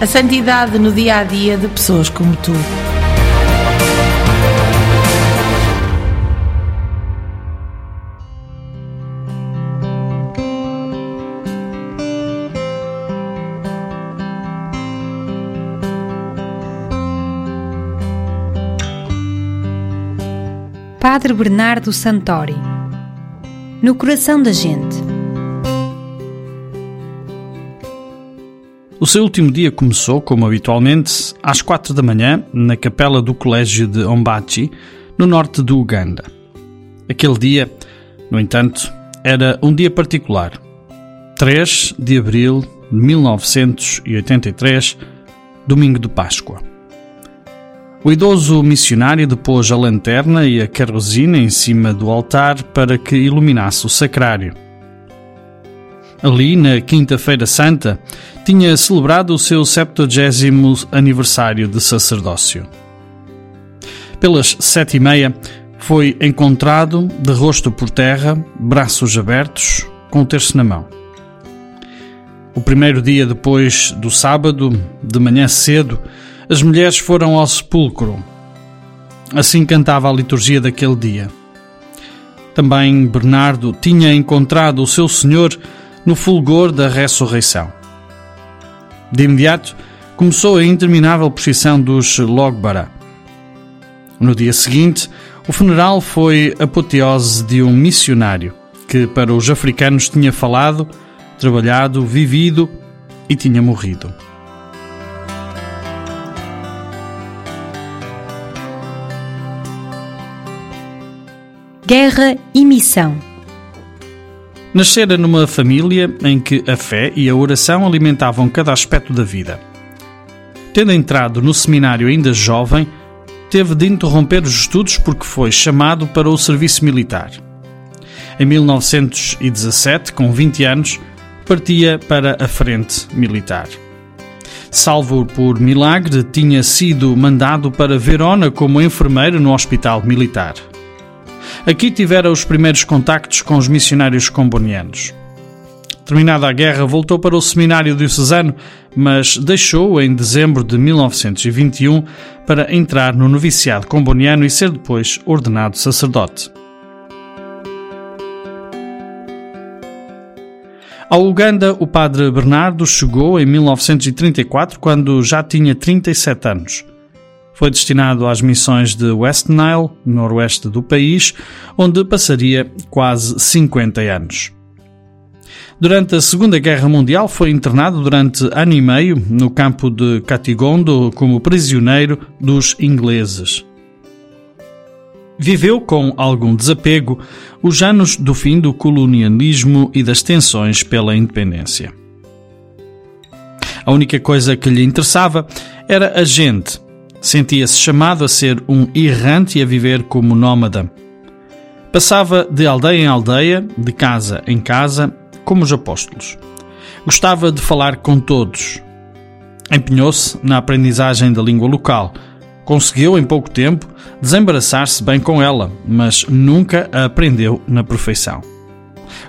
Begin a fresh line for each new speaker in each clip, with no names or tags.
A santidade no dia a dia de pessoas como tu.
Padre Bernardo Santori No coração da gente.
O seu último dia começou, como habitualmente, às quatro da manhã, na capela do Colégio de Ombachi, no norte do Uganda. Aquele dia, no entanto, era um dia particular. 3 de abril de 1983, domingo de Páscoa. O idoso missionário depôs a lanterna e a carrozina em cima do altar para que iluminasse o sacrário. Ali, na Quinta-feira Santa, tinha celebrado o seu 70 aniversário de sacerdócio. Pelas sete e meia, foi encontrado de rosto por terra, braços abertos, com o terço na mão. O primeiro dia depois do sábado, de manhã cedo, as mulheres foram ao sepulcro. Assim cantava a liturgia daquele dia. Também Bernardo tinha encontrado o seu Senhor no fulgor da ressurreição. De imediato, começou a interminável procissão dos Logbara. No dia seguinte, o funeral foi apoteose de um missionário que para os africanos tinha falado, trabalhado, vivido e tinha morrido.
Guerra e missão.
Nascera numa família em que a fé e a oração alimentavam cada aspecto da vida. Tendo entrado no seminário ainda jovem, teve de interromper os estudos porque foi chamado para o serviço militar. Em 1917, com 20 anos, partia para a frente militar. Salvo por milagre, tinha sido mandado para Verona como enfermeiro no hospital militar. Aqui tivera os primeiros contactos com os missionários combonianos. Terminada a guerra, voltou para o seminário diocesano, mas deixou-o em dezembro de 1921 para entrar no noviciado comboniano e ser depois ordenado sacerdote. Ao Uganda, o padre Bernardo chegou em 1934, quando já tinha 37 anos. Foi destinado às missões de West Nile, noroeste do país, onde passaria quase 50 anos. Durante a Segunda Guerra Mundial foi internado durante ano e meio no campo de Katigondo como prisioneiro dos ingleses. Viveu com algum desapego os anos do fim do colonialismo e das tensões pela independência. A única coisa que lhe interessava era a gente. Sentia-se chamado a ser um errante e a viver como nómada. Passava de aldeia em aldeia, de casa em casa, como os apóstolos. Gostava de falar com todos. Empenhou-se na aprendizagem da língua local. Conseguiu, em pouco tempo, desembaraçar-se bem com ela, mas nunca a aprendeu na perfeição.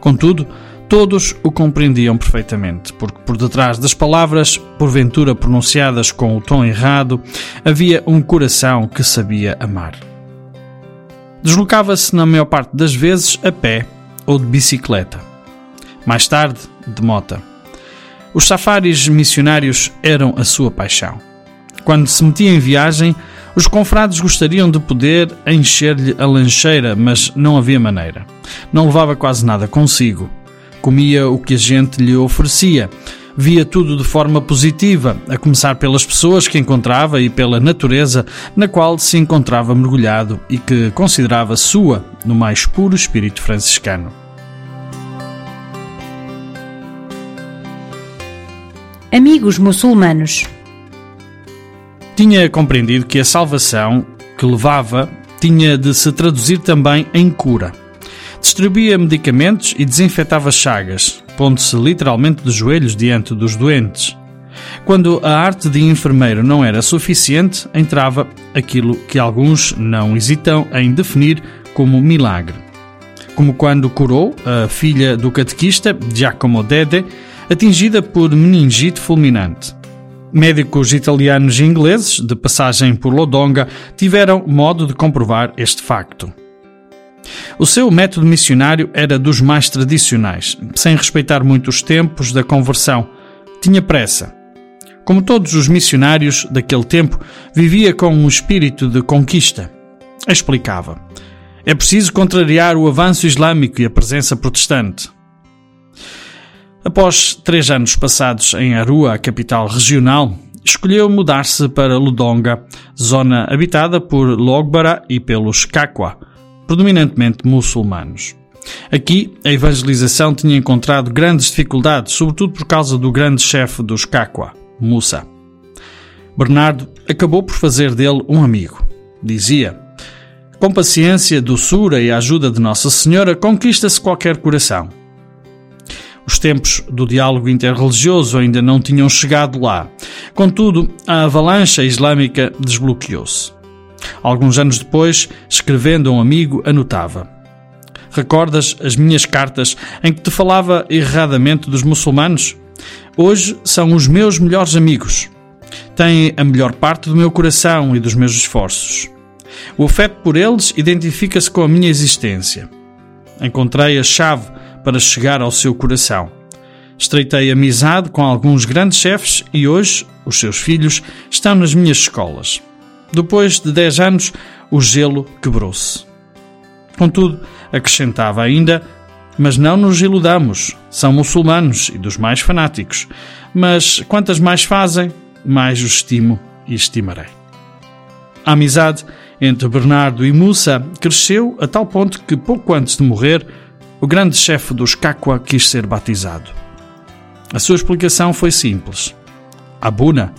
Contudo, todos o compreendiam perfeitamente, porque por detrás das palavras, porventura pronunciadas com o tom errado, havia um coração que sabia amar. Deslocava-se na maior parte das vezes a pé ou de bicicleta. Mais tarde, de mota. Os safaris missionários eram a sua paixão. Quando se metia em viagem, os confrades gostariam de poder encher-lhe a lancheira, mas não havia maneira. Não levava quase nada consigo. Comia o que a gente lhe oferecia. Via tudo de forma positiva, a começar pelas pessoas que encontrava e pela natureza na qual se encontrava mergulhado e que considerava sua no mais puro espírito franciscano.
Amigos muçulmanos.
Tinha compreendido que a salvação que levava tinha de se traduzir também em cura. Distribuía medicamentos e desinfetava chagas, pondo-se literalmente de joelhos diante dos doentes. Quando a arte de enfermeiro não era suficiente, entrava aquilo que alguns não hesitam em definir como milagre. Como quando curou a filha do catequista Giacomo Dede, atingida por meningite fulminante. Médicos italianos e ingleses, de passagem por Lodonga, tiveram modo de comprovar este facto. O seu método missionário era dos mais tradicionais, sem respeitar muito os tempos da conversão. Tinha pressa. Como todos os missionários daquele tempo, vivia com um espírito de conquista. Explicava: É preciso contrariar o avanço islâmico e a presença protestante. Após três anos passados em Arua, a capital regional, escolheu mudar-se para Ludonga, zona habitada por Logbara e pelos Kakwa, predominantemente muçulmanos. Aqui, a evangelização tinha encontrado grandes dificuldades, sobretudo por causa do grande chefe dos Kakwa, Musa. Bernardo acabou por fazer dele um amigo. Dizia: Com paciência, doçura e a ajuda de Nossa Senhora, conquista-se qualquer coração. Os tempos do diálogo interreligioso ainda não tinham chegado lá. Contudo, a avalanche islâmica desbloqueou-se. Alguns anos depois, escrevendo a um amigo, anotava: Recordas as minhas cartas em que te falava erradamente dos muçulmanos? Hoje são os meus melhores amigos. Têm a melhor parte do meu coração e dos meus esforços. O afeto por eles identifica-se com a minha existência. Encontrei a chave para chegar ao seu coração. Estreitei amizade com alguns grandes chefes e hoje os seus filhos estão nas minhas escolas. Depois de 10 anos, o gelo quebrou-se. Contudo, acrescentava ainda: Mas não nos iludamos, são muçulmanos e dos mais fanáticos. Mas quantas mais fazem, mais os estimo e estimarei. A amizade entre Bernardo e Musa cresceu a tal ponto que, pouco antes de morrer, o grande chefe dos Kakwa quis ser batizado. A sua explicação foi simples. Abuna,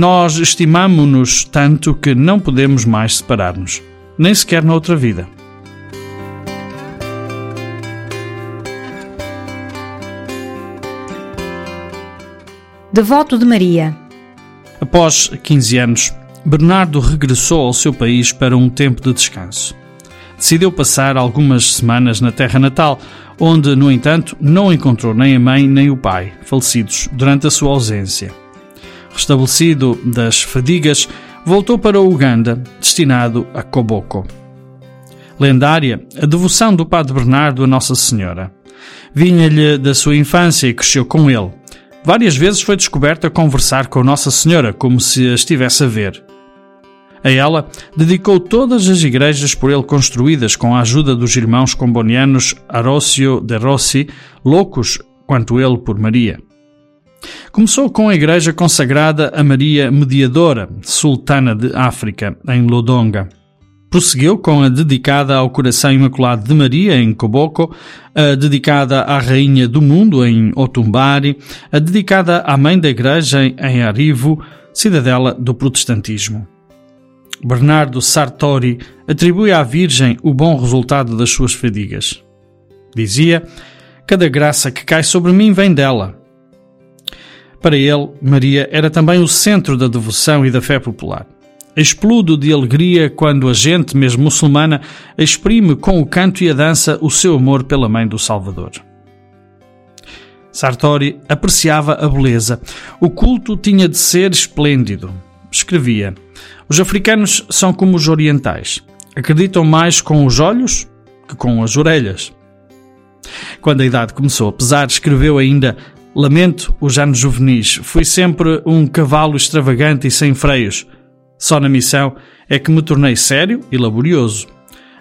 nós estimamo-nos tanto que não podemos mais separar-nos, nem sequer na outra vida.
Devoto de Maria.
Após 15 anos, Bernardo regressou ao seu país para um tempo de descanso decidiu passar algumas semanas na terra natal, onde, no entanto, não encontrou nem a mãe nem o pai, falecidos durante a sua ausência. Restabelecido das fadigas, voltou para Uganda, destinado a Koboko. Lendária, a devoção do Padre Bernardo a Nossa Senhora. Vinha-lhe da sua infância e cresceu com ele. Várias vezes foi descoberto a conversar com Nossa Senhora, como se a estivesse a ver. A ela dedicou todas as igrejas por ele construídas com a ajuda dos irmãos combonianos Arócio de Rossi, loucos quanto ele por Maria. Começou com a igreja consagrada a Maria Mediadora, sultana de África, em Lodonga. Prosseguiu com a dedicada ao Coração Imaculado de Maria, em Koboko, a dedicada à Rainha do Mundo, em Otumbari, a dedicada à Mãe da Igreja, em Arivo, cidadela do protestantismo. Bernardo Sartori atribui à Virgem o bom resultado das suas fadigas. Dizia: Cada graça que cai sobre mim vem dela. Para ele, Maria era também o centro da devoção e da fé popular. Explodo de alegria quando a gente, mesmo muçulmana, exprime com o canto e a dança o seu amor pela Mãe do Salvador. Sartori apreciava a beleza. O culto tinha de ser esplêndido. Escrevia: os africanos são como os orientais. Acreditam mais com os olhos que com as orelhas. Quando a idade começou a pesar, escreveu ainda: Lamento os anos juvenis, fui sempre um cavalo extravagante e sem freios. Só na missão é que me tornei sério e laborioso.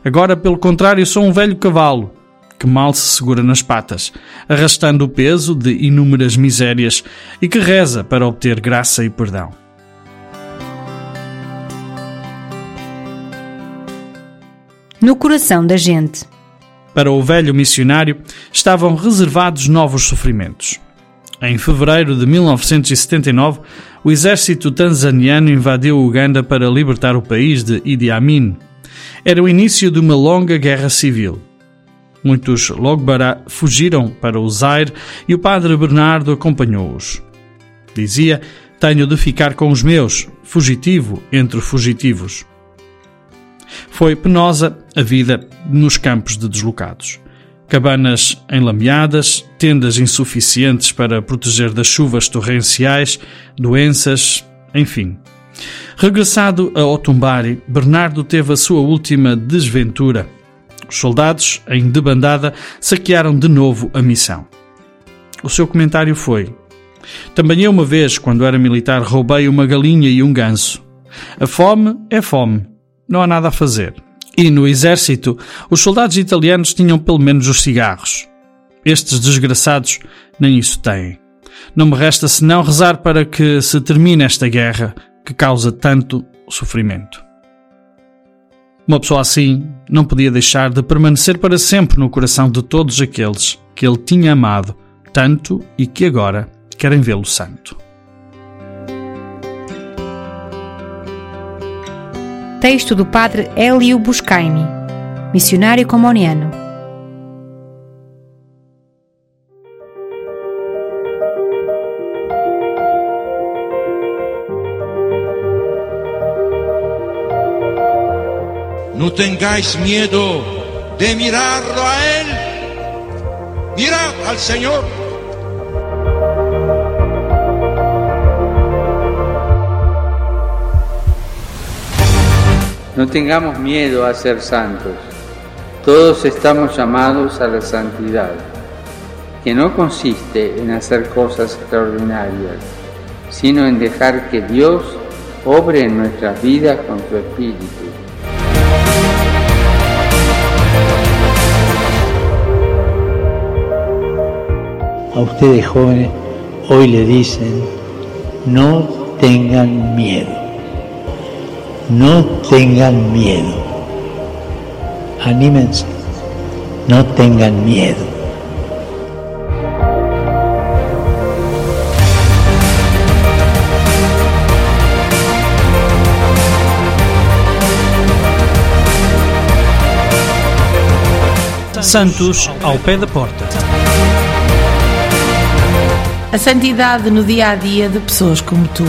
Agora, pelo contrário, sou um velho cavalo que mal se segura nas patas, arrastando o peso de inúmeras misérias e que reza para obter graça e perdão.
No coração da gente.
Para o velho missionário estavam reservados novos sofrimentos. Em fevereiro de 1979, o exército tanzaniano invadiu Uganda para libertar o país de Idi Amin. Era o início de uma longa guerra civil. Muitos Logbara fugiram para o Zaire e o padre Bernardo acompanhou-os. Dizia: Tenho de ficar com os meus, fugitivo entre fugitivos. Foi penosa a vida nos campos de deslocados. Cabanas enlameadas, tendas insuficientes para proteger das chuvas torrenciais, doenças, enfim. Regressado a Otumbari, Bernardo teve a sua última desventura. Os soldados, em debandada, saquearam de novo a missão. O seu comentário foi: Também eu, uma vez, quando era militar, roubei uma galinha e um ganso. A fome é fome não há nada a fazer. E no exército, os soldados italianos tinham pelo menos os cigarros. Estes desgraçados nem isso têm. Não me resta senão rezar para que se termine esta guerra que causa tanto sofrimento. Uma pessoa assim não podia deixar de permanecer para sempre no coração de todos aqueles que ele tinha amado tanto e que agora querem vê-lo santo.
Texto do padre Hélio Buscaini, missionário comoniano.
No tengáis miedo de mirarlo a Él. Mirad al Señor.
No tengamos miedo a ser santos. Todos estamos llamados a la santidad, que no consiste en hacer cosas extraordinarias, sino en dejar que Dios obre en nuestras vidas con su Espíritu.
A ustedes jóvenes hoy le dicen, no tengan miedo. No tengan miedo. Anímense. No tengan miedo.
Santos ao pé da porta.
A santidade no dia a dia de pessoas como tu.